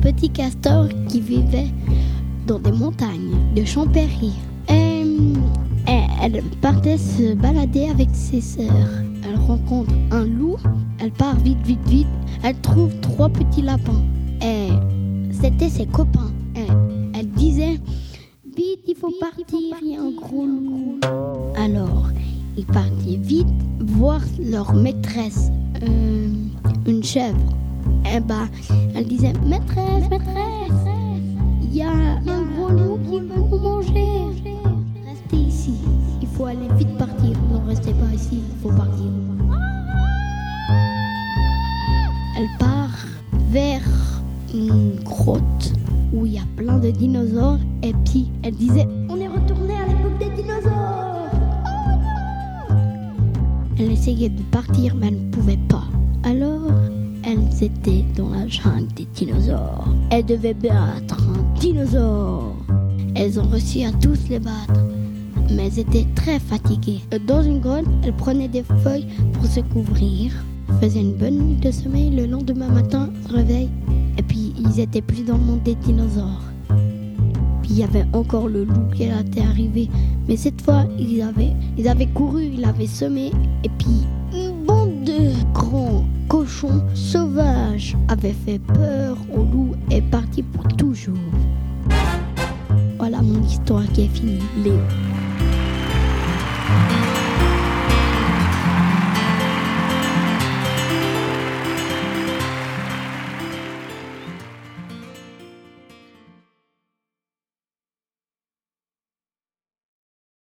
petit castor qui vivait dans des montagnes de Champéry. Et elle partait se balader avec ses sœurs. Elle rencontre un loup, elle part vite, vite, vite. Elle trouve trois petits lapins. Et c'était ses copains. Et elle disait, vite, il faut partir, un gros. Alors, ils partaient vite voir leur maîtresse, euh, une chèvre. Et bah, elle disait, maîtresse, maîtresse, il y a un gros loup qui veut nous manger. Restez ici, il faut aller vite partir. Non, restez pas ici, il faut partir. Elle part vers une grotte où il y a plein de dinosaures. Et puis, elle disait, on est retourné à l'époque des dinosaures. Elle essayait de partir, mais elle ne pouvait pas. Alors, étaient dans la jungle des dinosaures. Elles devaient battre un dinosaure. Elles ont réussi à tous les battre. Mais elles étaient très fatiguées. Dans une grotte, elles prenaient des feuilles pour se couvrir. Faisaient une bonne nuit de sommeil. Le lendemain matin, se réveillent. Et puis, ils étaient plus dans le monde des dinosaures. Puis, il y avait encore le loup qui était arrivé. Mais cette fois, ils avaient, ils avaient couru, ils avaient semé. Et puis, avait fait peur au loup et parti pour toujours. Voilà mon histoire qui est finie, Léo.